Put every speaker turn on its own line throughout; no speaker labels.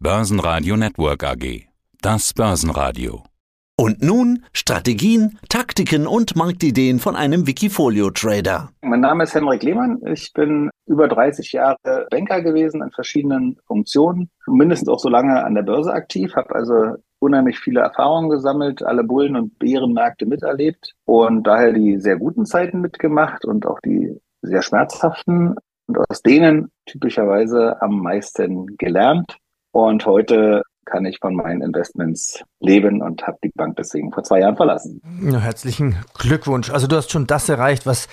Börsenradio Network AG. Das Börsenradio.
Und nun Strategien, Taktiken und Marktideen von einem Wikifolio-Trader.
Mein Name ist Henrik Lehmann. Ich bin über 30 Jahre Banker gewesen in verschiedenen Funktionen, mindestens auch so lange an der Börse aktiv, habe also unheimlich viele Erfahrungen gesammelt, alle Bullen- und Bärenmärkte miterlebt und daher die sehr guten Zeiten mitgemacht und auch die sehr schmerzhaften und aus denen typischerweise am meisten gelernt. Und heute kann ich von meinen Investments leben und habe die Bank deswegen vor zwei Jahren verlassen.
Ja, herzlichen Glückwunsch. Also du hast schon das erreicht, was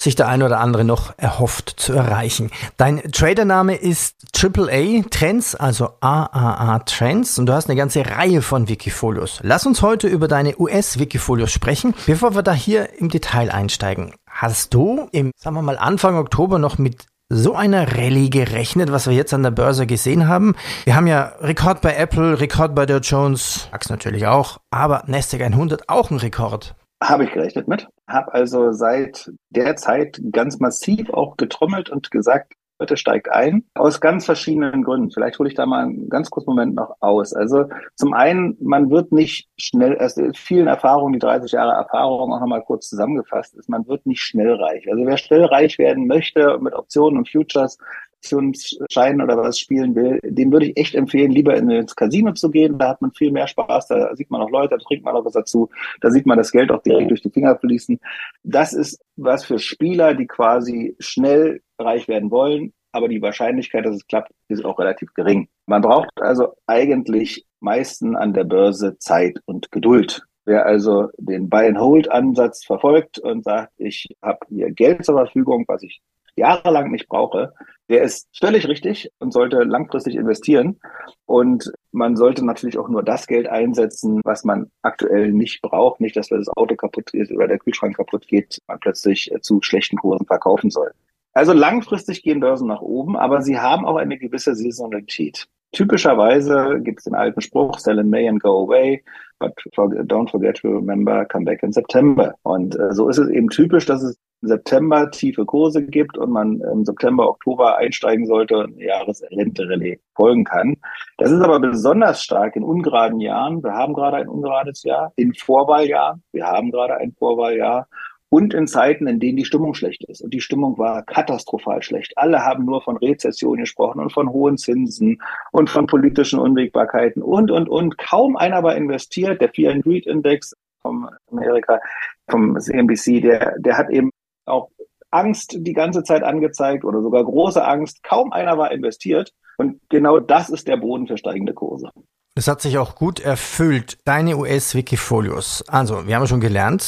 sich der eine oder andere noch erhofft zu erreichen. Dein Tradername ist AAA Trends, also AAA Trends und du hast eine ganze Reihe von Wikifolios. Lass uns heute über deine US-Wikifolios sprechen. Bevor wir da hier im Detail einsteigen, hast du im, sagen wir mal, Anfang Oktober noch mit so einer Rallye gerechnet, was wir jetzt an der Börse gesehen haben. Wir haben ja Rekord bei Apple, Rekord bei Dow Jones, DAX natürlich auch, aber Nasdaq 100 auch ein Rekord.
Habe ich gerechnet mit. Habe also seit der Zeit ganz massiv auch getrommelt und gesagt, Heute steigt ein, aus ganz verschiedenen Gründen. Vielleicht hole ich da mal einen ganz kurzen Moment noch aus. Also zum einen, man wird nicht schnell, ist vielen Erfahrungen, die 30 Jahre Erfahrung auch nochmal kurz zusammengefasst ist, man wird nicht schnell reich. Also wer schnell reich werden möchte mit Optionen und Futures, Optionsscheinen oder was spielen will, dem würde ich echt empfehlen, lieber ins Casino zu gehen. Da hat man viel mehr Spaß, da sieht man auch Leute, da trinkt man auch was dazu, da sieht man das Geld auch direkt durch die Finger fließen. Das ist was für Spieler, die quasi schnell reich werden wollen, aber die Wahrscheinlichkeit, dass es klappt, ist auch relativ gering. Man braucht also eigentlich meisten an der Börse Zeit und Geduld. Wer also den Buy-and-Hold-Ansatz verfolgt und sagt, ich habe hier Geld zur Verfügung, was ich jahrelang nicht brauche, der ist völlig richtig und sollte langfristig investieren. Und man sollte natürlich auch nur das Geld einsetzen, was man aktuell nicht braucht. Nicht, dass das Auto kaputt ist oder der Kühlschrank kaputt geht, man plötzlich zu schlechten Kursen verkaufen soll. Also langfristig gehen Börsen nach oben, aber sie haben auch eine gewisse Saisonalität. Typischerweise gibt es den alten Spruch, sell in May and go away, but don't forget to remember, come back in September. Und äh, so ist es eben typisch, dass es im September tiefe Kurse gibt und man im September, Oktober einsteigen sollte und Jahresrente-Relais folgen kann. Das ist aber besonders stark in ungeraden Jahren. Wir haben gerade ein ungerades Jahr. In Vorwahljahren. Wir haben gerade ein Vorwahljahr und in Zeiten, in denen die Stimmung schlecht ist. Und die Stimmung war katastrophal schlecht. Alle haben nur von Rezession gesprochen und von hohen Zinsen und von politischen Unwägbarkeiten und, und, und. Kaum einer war investiert. Der Fear and Greed Index vom Amerika, vom CNBC, der, der hat eben auch Angst die ganze Zeit angezeigt oder sogar große Angst. Kaum einer war investiert. Und genau das ist der Boden für steigende Kurse.
Das hat sich auch gut erfüllt. Deine US-Wikifolios. Also, wir haben schon gelernt,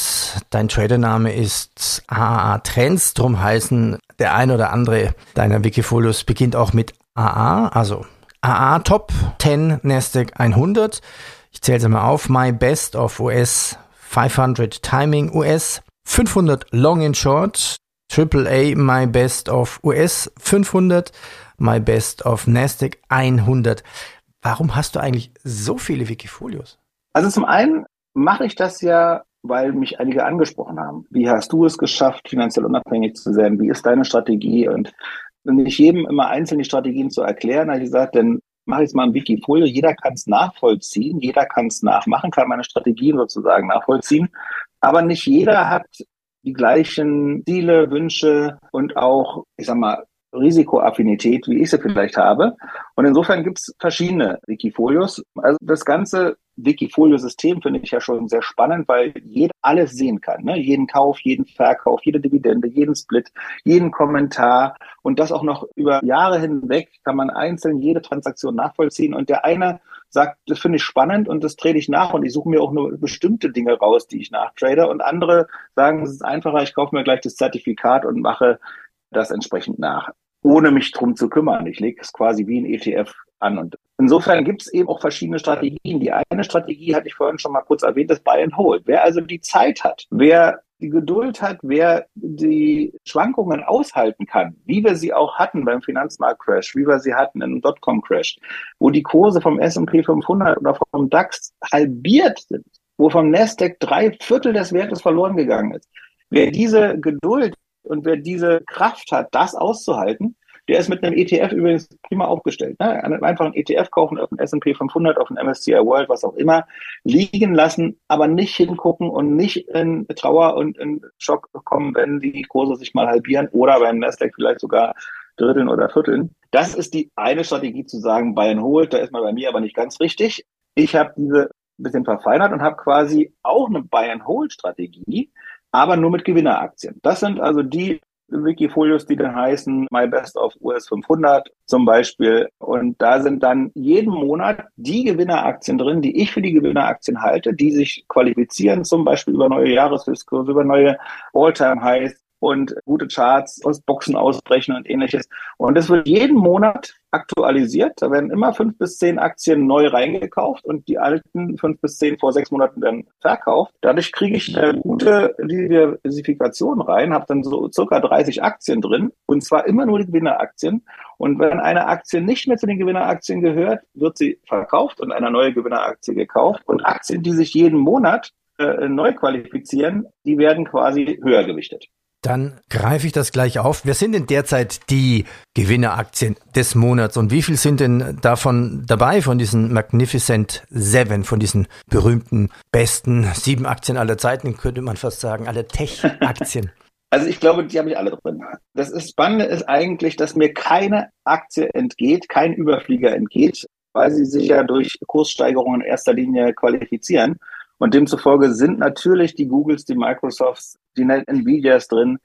dein Tradername ist AAA Trends. Drum heißen der ein oder andere deiner Wikifolios beginnt auch mit AA. Also AA Top 10 Nasdaq 100. Ich zähle es mal auf. My Best of US 500 Timing US. 500 Long and Short. AAA My Best of US 500. My Best of Nasdaq 100. Warum hast du eigentlich so viele Wikifolios?
Also zum einen mache ich das ja, weil mich einige angesprochen haben. Wie hast du es geschafft, finanziell unabhängig zu sein? Wie ist deine Strategie? Und nicht jedem immer einzeln die Strategien zu erklären, habe ich gesagt, dann mache ich es mal im Wikifolio. Jeder kann es nachvollziehen, jeder kann es nachmachen, kann meine Strategien sozusagen nachvollziehen. Aber nicht jeder hat die gleichen Ziele, Wünsche und auch, ich sag mal, Risikoaffinität, wie ich sie vielleicht habe. Und insofern gibt es verschiedene Wikifolios. Also das ganze Wikifolio-System finde ich ja schon sehr spannend, weil jeder alles sehen kann. Ne? Jeden Kauf, jeden Verkauf, jede Dividende, jeden Split, jeden Kommentar. Und das auch noch über Jahre hinweg kann man einzeln jede Transaktion nachvollziehen. Und der eine sagt, das finde ich spannend und das trade ich nach und ich suche mir auch nur bestimmte Dinge raus, die ich nachtrade. Und andere sagen, es ist einfacher, ich kaufe mir gleich das Zertifikat und mache das entsprechend nach, ohne mich drum zu kümmern. Ich lege es quasi wie ein ETF an. Und insofern gibt es eben auch verschiedene Strategien. Die eine Strategie hatte ich vorhin schon mal kurz erwähnt, das Buy and Hold. Wer also die Zeit hat, wer die Geduld hat, wer die Schwankungen aushalten kann, wie wir sie auch hatten beim Finanzmarktcrash, wie wir sie hatten im Dotcom-Crash, wo die Kurse vom S&P 500 oder vom DAX halbiert sind, wo vom Nasdaq drei Viertel des Wertes verloren gegangen ist. Wer diese Geduld und wer diese Kraft hat, das auszuhalten, Der ist mit einem ETF übrigens prima aufgestellt. Ne? Einfach einen ETF kaufen auf den S&P 500, auf den MSCI World, was auch immer, liegen lassen, aber nicht hingucken und nicht in Trauer und in Schock kommen, wenn die Kurse sich mal halbieren oder beim Nasdaq vielleicht sogar dritteln oder vierteln. Das ist die eine Strategie zu sagen, Bayern holt, da ist man bei mir aber nicht ganz richtig. Ich habe diese ein bisschen verfeinert und habe quasi auch eine Buy-and-Hold-Strategie, aber nur mit Gewinneraktien. Das sind also die Wikifolios, die dann heißen My Best of US 500 zum Beispiel. Und da sind dann jeden Monat die Gewinneraktien drin, die ich für die Gewinneraktien halte, die sich qualifizieren, zum Beispiel über neue Jahreshöchstkurse, über neue All-Time-Highs, und gute Charts aus Boxen ausbrechen und ähnliches. Und das wird jeden Monat aktualisiert. Da werden immer fünf bis zehn Aktien neu reingekauft und die alten fünf bis zehn vor sechs Monaten dann verkauft. Dadurch kriege ich eine gute Diversifikation rein, habe dann so circa 30 Aktien drin und zwar immer nur die Gewinneraktien. Und wenn eine Aktie nicht mehr zu den Gewinneraktien gehört, wird sie verkauft und eine neue Gewinneraktie gekauft. Und Aktien, die sich jeden Monat äh, neu qualifizieren, die werden quasi höher gewichtet.
Dann greife ich das gleich auf. Wer sind denn derzeit die Gewinneraktien des Monats und wie viel sind denn davon dabei von diesen Magnificent Seven, von diesen berühmten besten sieben Aktien aller Zeiten, könnte man fast sagen, alle Tech-Aktien?
Also ich glaube, die habe ich alle drin. Das ist Spannende ist eigentlich, dass mir keine Aktie entgeht, kein Überflieger entgeht, weil sie sich ja durch Kurssteigerungen in erster Linie qualifizieren. Und demzufolge sind natürlich die Googles, die Microsofts, die Nvidias drin.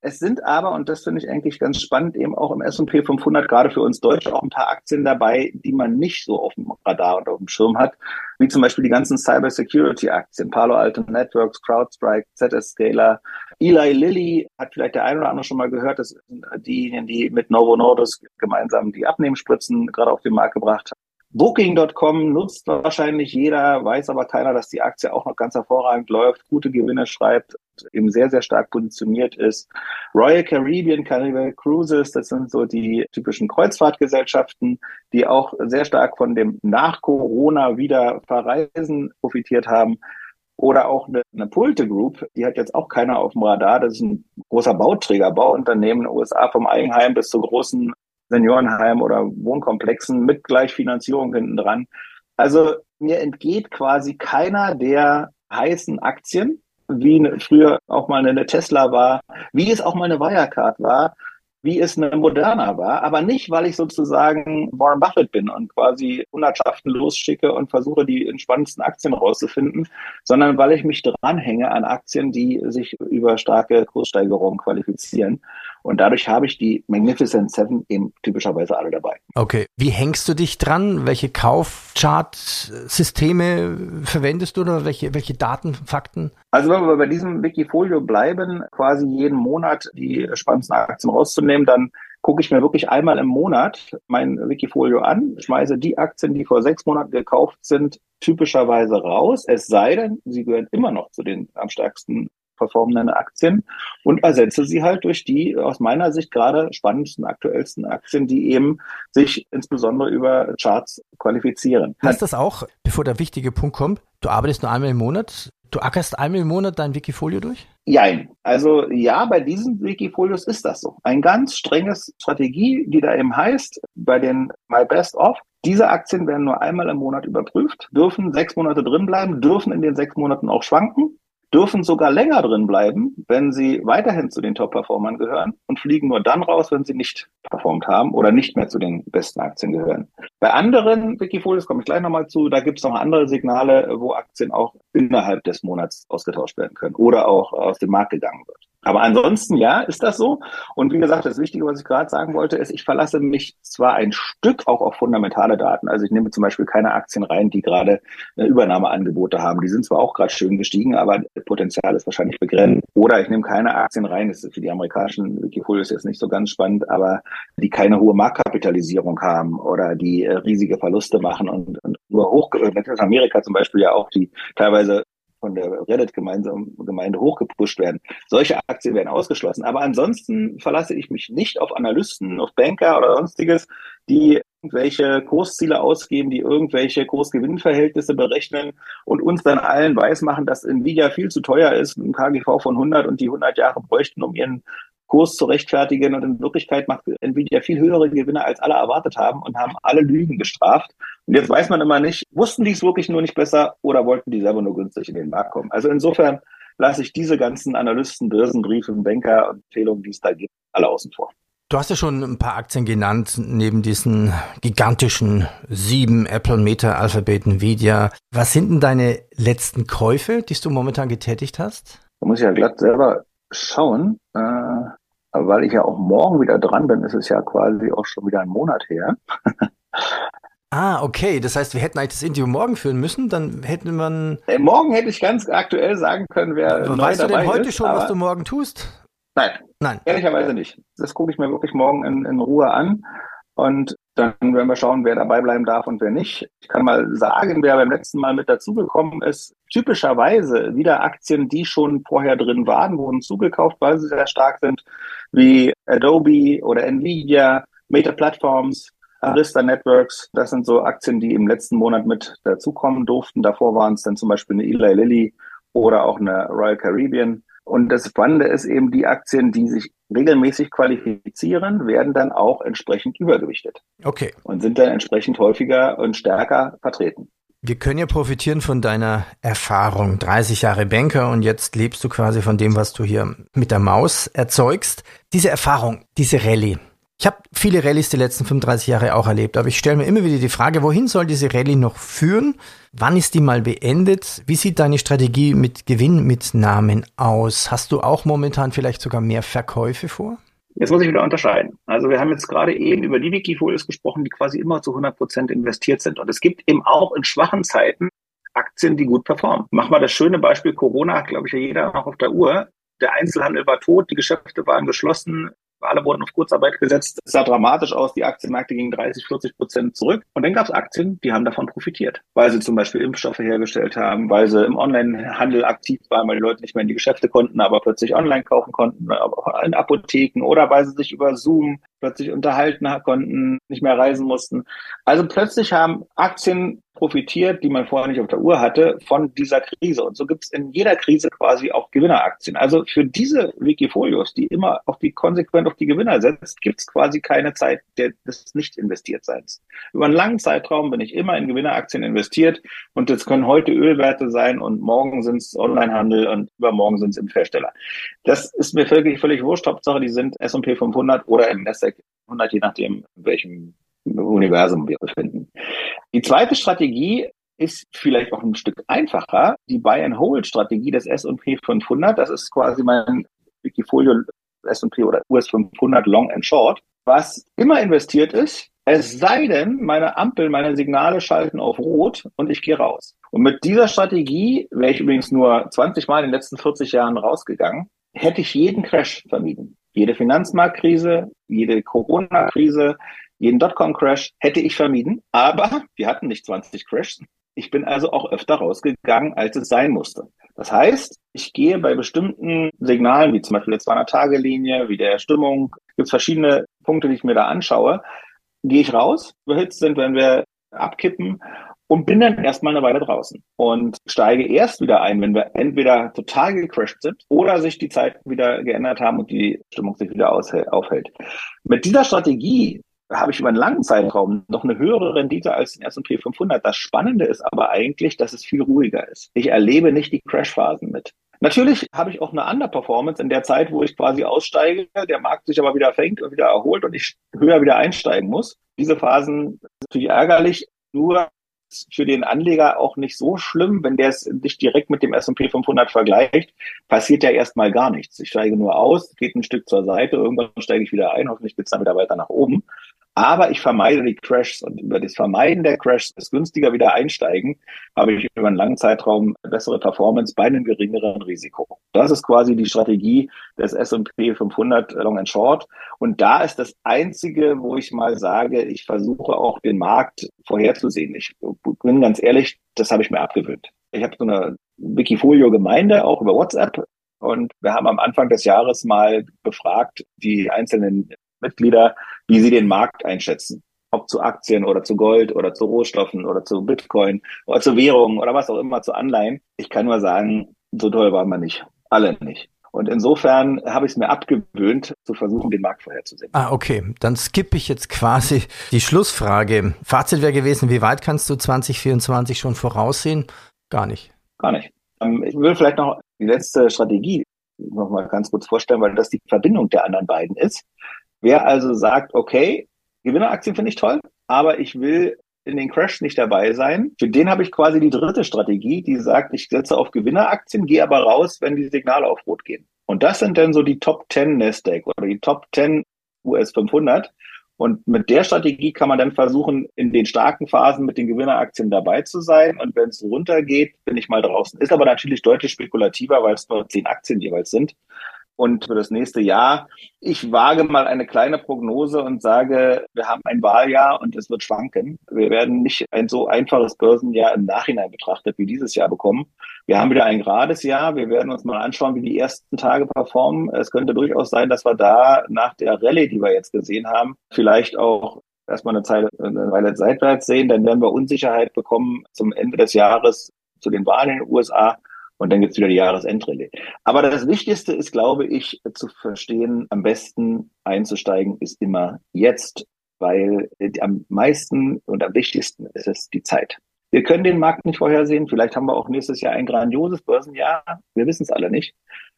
Es sind aber, und das finde ich eigentlich ganz spannend, eben auch im S&P 500, gerade für uns Deutsche, auch ein paar Aktien dabei, die man nicht so auf dem Radar und auf dem Schirm hat, wie zum Beispiel die ganzen Cybersecurity-Aktien, Palo Alto Networks, CrowdStrike, ZS Scaler, Eli Lilly, hat vielleicht der eine oder andere schon mal gehört, das sind diejenigen, die mit Novo Nordisk gemeinsam die Abnehmenspritzen gerade auf den Markt gebracht haben. Booking.com nutzt wahrscheinlich jeder, weiß aber keiner, dass die Aktie auch noch ganz hervorragend läuft, gute Gewinne schreibt, eben sehr, sehr stark positioniert ist. Royal Caribbean, Carnival Cruises, das sind so die typischen Kreuzfahrtgesellschaften, die auch sehr stark von dem nach Corona wieder Verreisen profitiert haben. Oder auch eine, eine Pulte Group, die hat jetzt auch keiner auf dem Radar. Das ist ein großer Bauträger, Bauunternehmen in den USA vom Eigenheim bis zu großen Seniorenheim oder Wohnkomplexen mit Gleichfinanzierung hinten dran. Also mir entgeht quasi keiner der heißen Aktien, wie früher auch mal eine Tesla war, wie es auch mal eine Wirecard war, wie es eine Moderna war, aber nicht, weil ich sozusagen Warren Buffett bin und quasi Hundertschaften losschicke und versuche, die entspannendsten Aktien rauszufinden, sondern weil ich mich dranhänge an Aktien, die sich über starke Kurssteigerungen qualifizieren. Und dadurch habe ich die Magnificent Seven eben typischerweise alle dabei.
Okay. Wie hängst du dich dran? Welche Kaufchart-Systeme verwendest du oder welche, welche Daten, Fakten?
Also wenn wir bei diesem Wikifolio bleiben, quasi jeden Monat die spannendsten Aktien rauszunehmen, dann gucke ich mir wirklich einmal im Monat mein Wikifolio an, schmeiße die Aktien, die vor sechs Monaten gekauft sind, typischerweise raus, es sei denn, sie gehören immer noch zu den am stärksten performenden Aktien und ersetze sie halt durch die aus meiner Sicht gerade spannendsten, aktuellsten Aktien, die eben sich insbesondere über Charts qualifizieren.
Heißt das auch, bevor der wichtige Punkt kommt, du arbeitest nur einmal im Monat? Du ackerst einmal im Monat dein Wikifolio durch?
Jein. Also ja, bei diesen Wikifolios ist das so. Ein ganz strenges Strategie, die da eben heißt, bei den My Best Of, diese Aktien werden nur einmal im Monat überprüft, dürfen sechs Monate drin bleiben, dürfen in den sechs Monaten auch schwanken dürfen sogar länger drin bleiben, wenn sie weiterhin zu den Top-Performern gehören und fliegen nur dann raus, wenn sie nicht performt haben oder nicht mehr zu den besten Aktien gehören. Bei anderen Wikifolios komme ich gleich nochmal zu, da gibt es noch andere Signale, wo Aktien auch innerhalb des Monats ausgetauscht werden können oder auch aus dem Markt gegangen wird. Aber ansonsten, ja, ist das so. Und wie gesagt, das Wichtige, was ich gerade sagen wollte, ist, ich verlasse mich zwar ein Stück auch auf fundamentale Daten. Also ich nehme zum Beispiel keine Aktien rein, die gerade Übernahmeangebote haben. Die sind zwar auch gerade schön gestiegen, aber Potenzial ist wahrscheinlich begrenzt. Oder ich nehme keine Aktien rein, das ist für die amerikanischen Wikifolios jetzt nicht so ganz spannend, aber die keine hohe Marktkapitalisierung haben oder die äh, riesige Verluste machen und, und nur hoch, in Amerika zum Beispiel ja auch, die teilweise von der Reddit-Gemeinde hochgepusht werden. Solche Aktien werden ausgeschlossen. Aber ansonsten verlasse ich mich nicht auf Analysten, auf Banker oder sonstiges, die irgendwelche Kursziele ausgeben, die irgendwelche Kursgewinnverhältnisse berechnen und uns dann allen weismachen, dass Nvidia viel zu teuer ist, ein KGV von 100 und die 100 Jahre bräuchten, um ihren Kurs zu rechtfertigen. Und in Wirklichkeit macht Nvidia viel höhere Gewinne, als alle erwartet haben und haben alle Lügen gestraft. Und jetzt weiß man immer nicht, wussten die es wirklich nur nicht besser oder wollten die selber nur günstig in den Markt kommen. Also insofern lasse ich diese ganzen Analysten, Börsenbriefe, Banker und Empfehlungen, die es da gibt, alle außen vor.
Du hast ja schon ein paar Aktien genannt, neben diesen gigantischen sieben Apple, Meta, Alphabet, Nvidia. Was sind denn deine letzten Käufe, die du momentan getätigt hast?
Da muss ich ja glatt selber schauen, äh, weil ich ja auch morgen wieder dran bin, ist es ja quasi auch schon wieder ein Monat her.
Ah, okay. Das heißt, wir hätten eigentlich das Interview morgen führen müssen, dann hätten wir.
Äh, morgen hätte ich ganz aktuell sagen können, wer.
Weißt du denn heute ist, schon, was du morgen tust?
Nein. Nein. Ehrlicherweise nicht. Das gucke ich mir wirklich morgen in, in Ruhe an. Und dann werden wir schauen, wer dabei bleiben darf und wer nicht. Ich kann mal sagen, wer beim letzten Mal mit dazugekommen ist, typischerweise wieder Aktien, die schon vorher drin waren, wurden zugekauft, weil sie sehr stark sind, wie Adobe oder Nvidia, Meta Platforms, Arista Networks. Das sind so Aktien, die im letzten Monat mit dazukommen durften. Davor waren es dann zum Beispiel eine Eli Lilly oder auch eine Royal Caribbean. Und das Spannende ist eben, die Aktien, die sich regelmäßig qualifizieren, werden dann auch entsprechend übergewichtet.
Okay.
Und sind dann entsprechend häufiger und stärker vertreten.
Wir können ja profitieren von deiner Erfahrung. 30 Jahre Banker und jetzt lebst du quasi von dem, was du hier mit der Maus erzeugst. Diese Erfahrung, diese Rallye, ich habe viele Rallyes die letzten 35 Jahre auch erlebt, aber ich stelle mir immer wieder die Frage, wohin soll diese Rallye noch führen? Wann ist die mal beendet? Wie sieht deine Strategie mit Gewinnmitnahmen aus? Hast du auch momentan vielleicht sogar mehr Verkäufe vor?
Jetzt muss ich wieder unterscheiden. Also wir haben jetzt gerade eben über die Wikifolios gesprochen, die quasi immer zu 100 Prozent investiert sind. Und es gibt eben auch in schwachen Zeiten Aktien, die gut performen. Mach mal das schöne Beispiel Corona, glaube ich ja jeder noch auf der Uhr. Der Einzelhandel war tot, die Geschäfte waren geschlossen, alle wurden auf Kurzarbeit gesetzt. Es sah dramatisch aus. Die Aktienmärkte gingen 30, 40 Prozent zurück. Und dann gab es Aktien, die haben davon profitiert, weil sie zum Beispiel Impfstoffe hergestellt haben, weil sie im Onlinehandel aktiv waren, weil die Leute nicht mehr in die Geschäfte konnten, aber plötzlich online kaufen konnten, aber in Apotheken oder weil sie sich über Zoom plötzlich unterhalten konnten, nicht mehr reisen mussten. Also plötzlich haben Aktien profitiert, die man vorher nicht auf der Uhr hatte, von dieser Krise. Und so gibt es in jeder Krise quasi auch Gewinneraktien. Also für diese Wikifolios, die immer auf die konsequent auf die Gewinner setzt, gibt es quasi keine Zeit der, des nicht investiert seins. Über einen langen Zeitraum bin ich immer in Gewinneraktien investiert und das können heute Ölwerte sein und morgen sind es Onlinehandel und übermorgen sind es im Hersteller. Das ist mir völlig, völlig wurscht. Hauptsache, die sind S&P 500 oder im Nasdaq 100, je nachdem, welchem Universum wir befinden. Die zweite Strategie ist vielleicht auch ein Stück einfacher. Die Buy-and-Hold-Strategie des S&P 500, das ist quasi mein Wikifolio S&P oder US 500 Long and Short, was immer investiert ist, es sei denn, meine Ampel, meine Signale schalten auf Rot und ich gehe raus. Und mit dieser Strategie wäre ich übrigens nur 20 Mal in den letzten 40 Jahren rausgegangen, hätte ich jeden Crash vermieden. Jede Finanzmarktkrise, jede Corona-Krise, jeden Dotcom-Crash hätte ich vermieden, aber wir hatten nicht 20 Crashs. Ich bin also auch öfter rausgegangen, als es sein musste. Das heißt, ich gehe bei bestimmten Signalen, wie zum Beispiel der 200-Tage-Linie, wie der Stimmung, gibt es verschiedene Punkte, die ich mir da anschaue, gehe ich raus, überhitzt sind, wenn wir abkippen und bin dann erstmal eine Weile draußen und steige erst wieder ein, wenn wir entweder total gecrashed sind oder sich die Zeiten wieder geändert haben und die Stimmung sich wieder aufhält. Mit dieser Strategie habe ich über einen langen Zeitraum noch eine höhere Rendite als den S&P 500. Das Spannende ist aber eigentlich, dass es viel ruhiger ist. Ich erlebe nicht die Crashphasen mit. Natürlich habe ich auch eine Underperformance in der Zeit, wo ich quasi aussteige, der Markt sich aber wieder fängt und wieder erholt und ich höher wieder einsteigen muss. Diese Phasen sind natürlich ärgerlich. Nur für den Anleger auch nicht so schlimm, wenn der es sich direkt mit dem S&P 500 vergleicht, passiert ja erstmal gar nichts. Ich steige nur aus, geht ein Stück zur Seite, irgendwann steige ich wieder ein, hoffentlich geht es dann wieder weiter nach oben. Aber ich vermeide die Crashs und über das Vermeiden der Crashs, das günstiger wieder einsteigen, habe ich über einen langen Zeitraum bessere Performance bei einem geringeren Risiko. Das ist quasi die Strategie des S&P 500 Long and Short. Und da ist das einzige, wo ich mal sage, ich versuche auch den Markt vorherzusehen. Ich bin ganz ehrlich, das habe ich mir abgewöhnt. Ich habe so eine Wikifolio-Gemeinde auch über WhatsApp und wir haben am Anfang des Jahres mal befragt, die einzelnen Mitglieder, wie sie den Markt einschätzen. Ob zu Aktien oder zu Gold oder zu Rohstoffen oder zu Bitcoin oder zu Währungen oder was auch immer, zu Anleihen. Ich kann nur sagen, so toll waren wir nicht. Alle nicht. Und insofern habe ich es mir abgewöhnt, zu versuchen, den Markt vorherzusehen.
Ah, okay. Dann skippe ich jetzt quasi die Schlussfrage. Fazit wäre gewesen, wie weit kannst du 2024 schon voraussehen? Gar nicht.
Gar nicht. Ähm, ich will vielleicht noch die letzte Strategie noch mal ganz kurz vorstellen, weil das die Verbindung der anderen beiden ist. Wer also sagt, okay, Gewinneraktien finde ich toll, aber ich will in den Crash nicht dabei sein. Für den habe ich quasi die dritte Strategie, die sagt, ich setze auf Gewinneraktien, gehe aber raus, wenn die Signale auf Rot gehen. Und das sind dann so die Top 10 Nasdaq oder die Top 10 US 500. Und mit der Strategie kann man dann versuchen, in den starken Phasen mit den Gewinneraktien dabei zu sein. Und wenn es runtergeht, bin ich mal draußen. Ist aber natürlich deutlich spekulativer, weil es nur zehn Aktien jeweils sind und für das nächste Jahr. Ich wage mal eine kleine Prognose und sage, wir haben ein Wahljahr und es wird schwanken. Wir werden nicht ein so einfaches Börsenjahr im Nachhinein betrachtet wie dieses Jahr bekommen. Wir haben wieder ein gerades Jahr. Wir werden uns mal anschauen, wie die ersten Tage performen. Es könnte durchaus sein, dass wir da nach der Rallye, die wir jetzt gesehen haben, vielleicht auch erstmal eine, Zeit, eine Weile seitwärts sehen. Dann werden wir Unsicherheit bekommen zum Ende des Jahres zu den Wahlen in den USA. Und dann gibt's wieder die Jahresendrallye. Aber das Wichtigste ist, glaube ich, zu verstehen, am besten einzusteigen ist immer jetzt, weil am meisten und am wichtigsten ist es die Zeit. Wir können den Markt nicht vorhersehen. Vielleicht haben wir auch nächstes Jahr ein grandioses Börsenjahr. Wir wissen es alle nicht.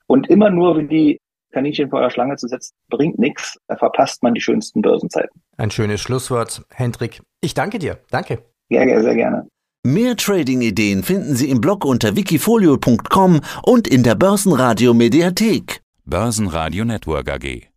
Und immer nur wie die Kaninchen vor der Schlange zu setzen, bringt nichts. Da verpasst man die schönsten Börsenzeiten.
Ein schönes Schlusswort, Hendrik. Ich danke dir. Danke.
Ja, sehr gerne.
Mehr Trading-Ideen finden Sie im Blog unter wikifolio.com und in der Börsenradio Mediathek.
Börsenradio Network AG.